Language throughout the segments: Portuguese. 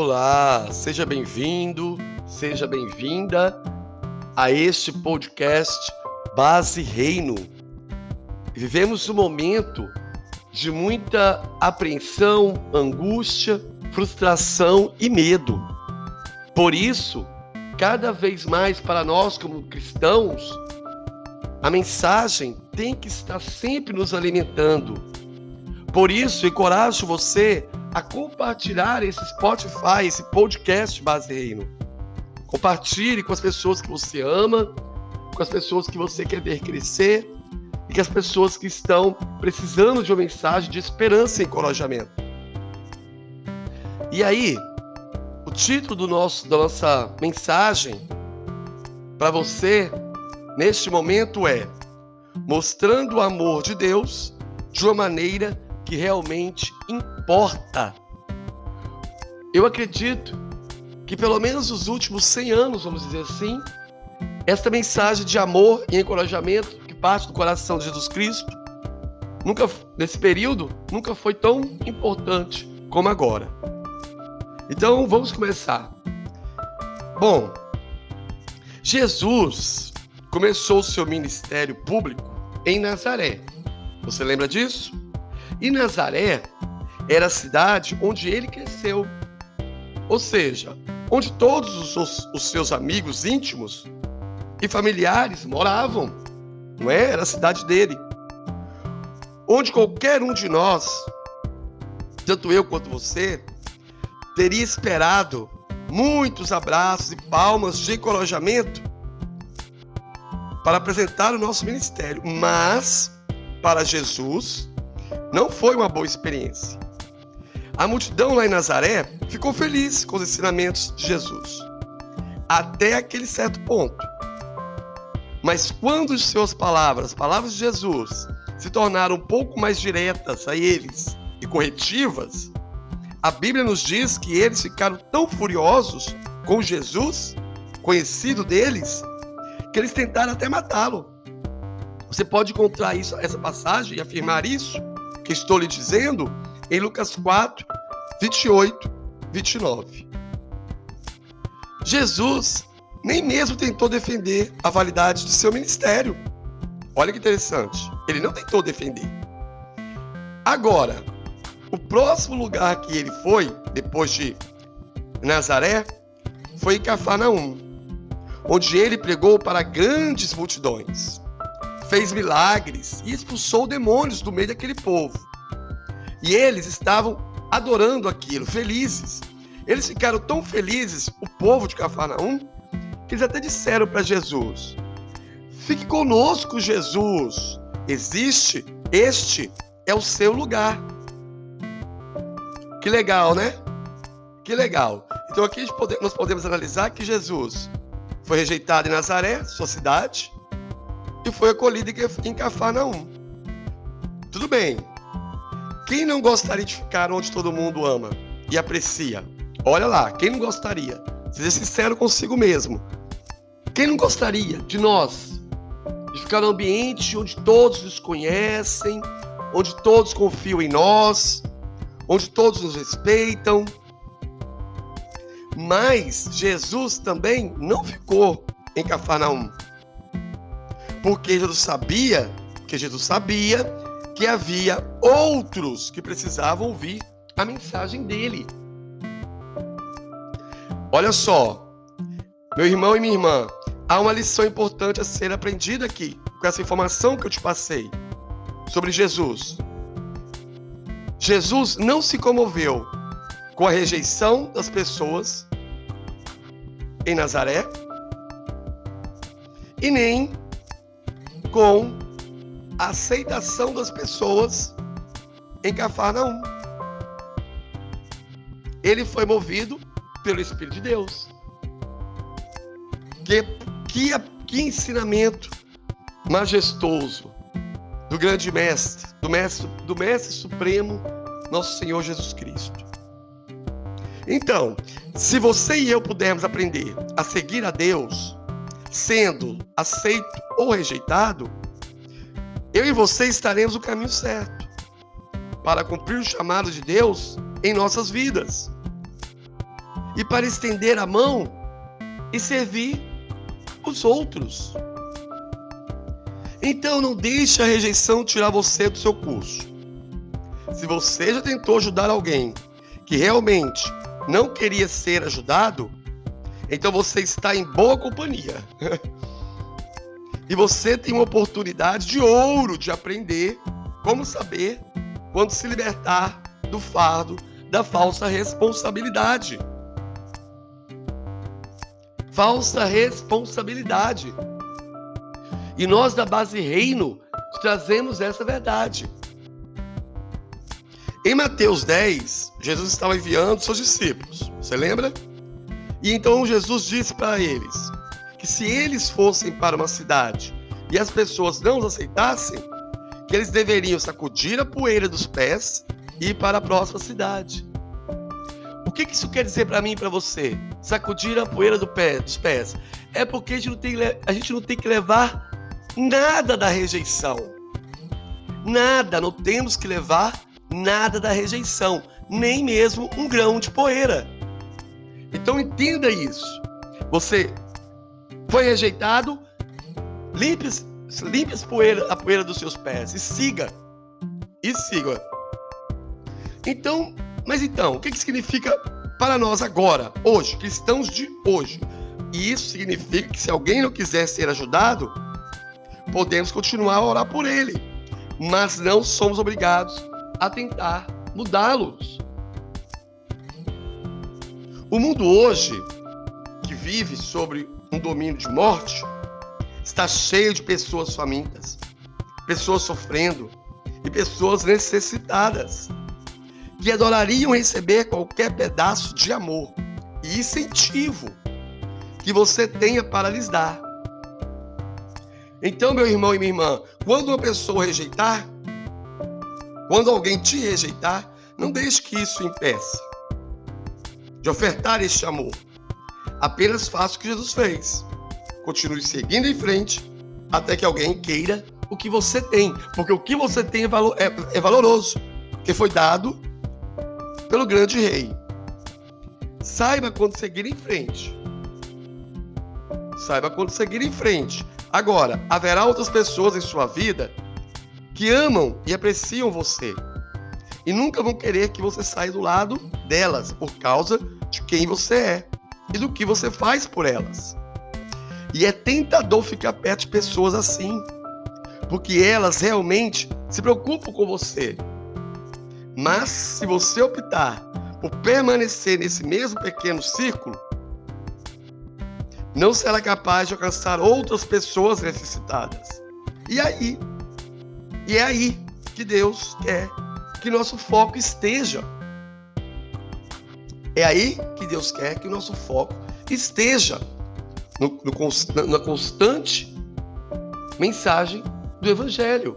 Olá, seja bem-vindo, seja bem-vinda a este podcast Base Reino. Vivemos um momento de muita apreensão, angústia, frustração e medo. Por isso, cada vez mais para nós como cristãos, a mensagem tem que estar sempre nos alimentando. Por isso, encorajo você a compartilhar esse Spotify, esse podcast Base Reino. Compartilhe com as pessoas que você ama, com as pessoas que você quer ver crescer e com as pessoas que estão precisando de uma mensagem de esperança e encorajamento. E aí, o título do nosso, da nossa mensagem para você neste momento é Mostrando o amor de Deus de uma maneira que realmente importa. Eu acredito que pelo menos os últimos 100 anos, vamos dizer assim, esta mensagem de amor e encorajamento que parte do coração de Jesus Cristo, nunca nesse período, nunca foi tão importante como agora. Então, vamos começar. Bom, Jesus começou o seu ministério público em Nazaré. Você lembra disso? E Nazaré era a cidade onde ele cresceu. Ou seja, onde todos os, os seus amigos íntimos e familiares moravam. Não é? Era a cidade dele. Onde qualquer um de nós, tanto eu quanto você, teria esperado muitos abraços e palmas de encorajamento para apresentar o nosso ministério. Mas, para Jesus, não foi uma boa experiência. A multidão lá em Nazaré ficou feliz com os ensinamentos de Jesus, até aquele certo ponto. Mas quando as suas palavras, as palavras de Jesus, se tornaram um pouco mais diretas a eles e corretivas, a Bíblia nos diz que eles ficaram tão furiosos com Jesus, conhecido deles, que eles tentaram até matá-lo. Você pode encontrar isso, essa passagem e afirmar isso que estou lhe dizendo em Lucas 4, 28, 29. Jesus nem mesmo tentou defender a validade de seu ministério. Olha que interessante. Ele não tentou defender. Agora, o próximo lugar que ele foi, depois de Nazaré, foi em Cafarnaum, onde ele pregou para grandes multidões fez milagres e expulsou demônios do meio daquele povo. E eles estavam adorando aquilo, felizes. Eles ficaram tão felizes, o povo de Cafarnaum, que eles até disseram para Jesus: Fique conosco, Jesus. Existe, este é o seu lugar. Que legal, né? Que legal. Então aqui nós podemos analisar que Jesus foi rejeitado em Nazaré, sua cidade, e foi acolhido em Cafarnaum. Tudo bem. Quem não gostaria de ficar onde todo mundo ama e aprecia? Olha lá, quem não gostaria? Seja sincero consigo mesmo. Quem não gostaria de nós de ficar num ambiente onde todos nos conhecem, onde todos confiam em nós, onde todos nos respeitam? Mas Jesus também não ficou em Cafarnaum. Porque Jesus sabia, que Jesus sabia que havia outros que precisavam ouvir a mensagem dele. Olha só, meu irmão e minha irmã, há uma lição importante a ser aprendida aqui, com essa informação que eu te passei sobre Jesus. Jesus não se comoveu com a rejeição das pessoas em Nazaré e nem com a aceitação das pessoas em Cafarnaum. Ele foi movido pelo Espírito de Deus. Que, que, que ensinamento majestoso do grande mestre, do mestre, do mestre supremo, nosso Senhor Jesus Cristo. Então, se você e eu pudermos aprender a seguir a Deus, sendo aceito ou rejeitado, eu e você estaremos no caminho certo para cumprir o chamado de Deus em nossas vidas. e para estender a mão e servir os outros. Então não deixe a rejeição tirar você do seu curso. Se você já tentou ajudar alguém que realmente não queria ser ajudado, então você está em boa companhia. e você tem uma oportunidade de ouro de aprender como saber quando se libertar do fardo da falsa responsabilidade. Falsa responsabilidade. E nós da base reino trazemos essa verdade. Em Mateus 10, Jesus estava enviando seus discípulos. Você lembra? E então Jesus disse para eles que se eles fossem para uma cidade e as pessoas não os aceitassem, que eles deveriam sacudir a poeira dos pés e ir para a próxima cidade. O que isso quer dizer para mim e para você? Sacudir a poeira do pé, dos pés. É porque a gente, não tem, a gente não tem que levar nada da rejeição. Nada, não temos que levar nada da rejeição, nem mesmo um grão de poeira. Então entenda isso. Você foi rejeitado, limpe, limpe as poeira, a poeira dos seus pés e siga. E siga. Então, mas então, o que, que significa para nós agora, hoje, cristãos de hoje? E isso significa que se alguém não quiser ser ajudado, podemos continuar a orar por ele, mas não somos obrigados a tentar mudá-los. O mundo hoje, que vive sobre um domínio de morte, está cheio de pessoas famintas, pessoas sofrendo e pessoas necessitadas, que adorariam receber qualquer pedaço de amor e incentivo que você tenha para lhes dar. Então, meu irmão e minha irmã, quando uma pessoa rejeitar, quando alguém te rejeitar, não deixe que isso impeça de ofertar este amor. Apenas faça o que Jesus fez. Continue seguindo em frente até que alguém queira o que você tem. Porque o que você tem é, valor, é, é valoroso. Que foi dado pelo grande rei. Saiba quando seguir em frente. Saiba quando seguir em frente. Agora, haverá outras pessoas em sua vida que amam e apreciam você e nunca vão querer que você saia do lado delas por causa de quem você é e do que você faz por elas. E é tentador ficar perto de pessoas assim, porque elas realmente se preocupam com você. Mas se você optar por permanecer nesse mesmo pequeno círculo, não será capaz de alcançar outras pessoas necessitadas. E aí? E é aí que Deus quer que nosso foco esteja. É aí que Deus quer que o nosso foco esteja no, no, na constante mensagem do Evangelho.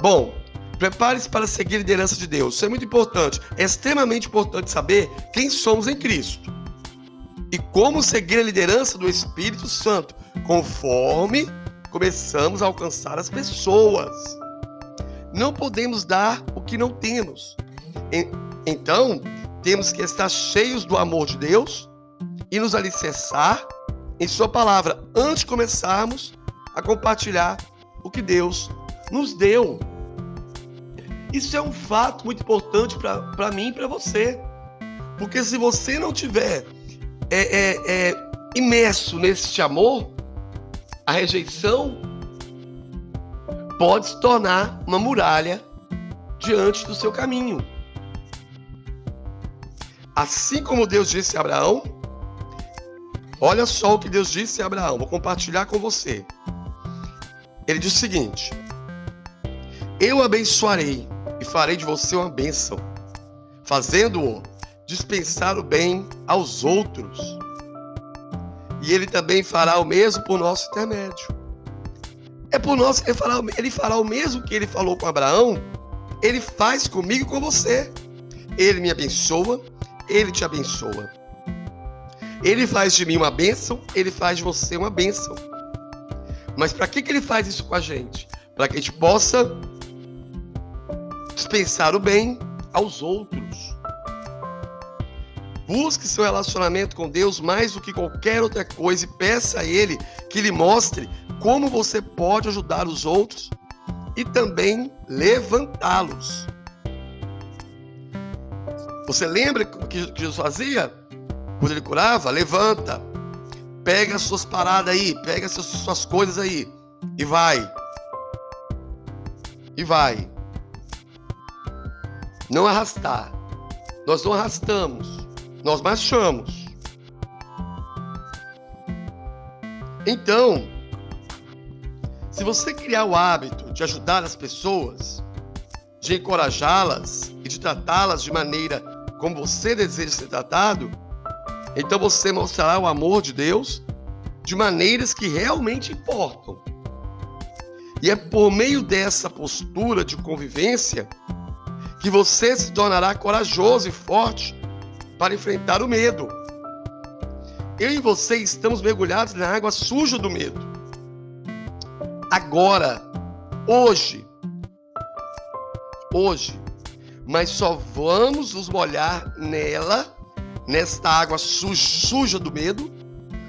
Bom, prepare-se para seguir a liderança de Deus. Isso é muito importante. É extremamente importante saber quem somos em Cristo e como seguir a liderança do Espírito Santo, conforme começamos a alcançar as pessoas. Não podemos dar o que não temos. Então, temos que estar cheios do amor de Deus e nos alicerçar em Sua palavra antes de começarmos a compartilhar o que Deus nos deu. Isso é um fato muito importante para mim e para você. Porque se você não tiver é, é, é, imerso nesse amor, a rejeição pode se tornar uma muralha diante do seu caminho. Assim como Deus disse a Abraão, olha só o que Deus disse a Abraão, vou compartilhar com você. Ele diz o seguinte: Eu abençoarei e farei de você uma bênção, fazendo-o dispensar o bem aos outros. E ele também fará o mesmo por nosso intermédio. É por nós, ele fará, ele o mesmo que ele falou com Abraão, ele faz comigo e com você. Ele me abençoa, ele te abençoa. Ele faz de mim uma bênção, ele faz de você uma bênção. Mas para que, que ele faz isso com a gente? Para que a gente possa dispensar o bem aos outros. Busque seu relacionamento com Deus mais do que qualquer outra coisa e peça a Ele que lhe mostre como você pode ajudar os outros e também levantá-los. Você lembra o que Jesus fazia? Quando ele curava, levanta, pega as suas paradas aí, pega as suas coisas aí e vai. E vai. Não arrastar. Nós não arrastamos, nós marchamos. Então, se você criar o hábito de ajudar as pessoas, de encorajá-las e de tratá-las de maneira como você deseja ser tratado, então você mostrará o amor de Deus de maneiras que realmente importam. E é por meio dessa postura de convivência que você se tornará corajoso e forte para enfrentar o medo. Eu e você estamos mergulhados na água suja do medo. Agora, hoje, hoje, mas só vamos nos molhar nela, nesta água suja, suja do medo,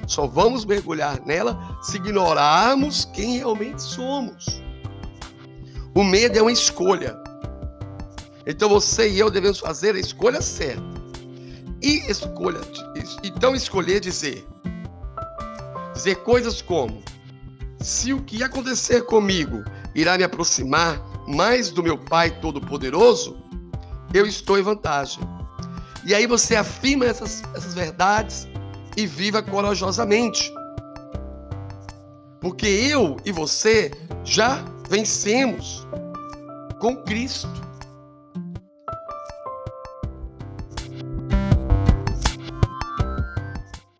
só vamos mergulhar nela se ignorarmos quem realmente somos. O medo é uma escolha. Então você e eu devemos fazer a escolha certa. E escolha, então escolher dizer, dizer coisas como: se o que acontecer comigo irá me aproximar mais do meu Pai Todo-Poderoso, eu estou em vantagem. E aí você afirma essas, essas verdades e viva corajosamente. Porque eu e você já vencemos com Cristo.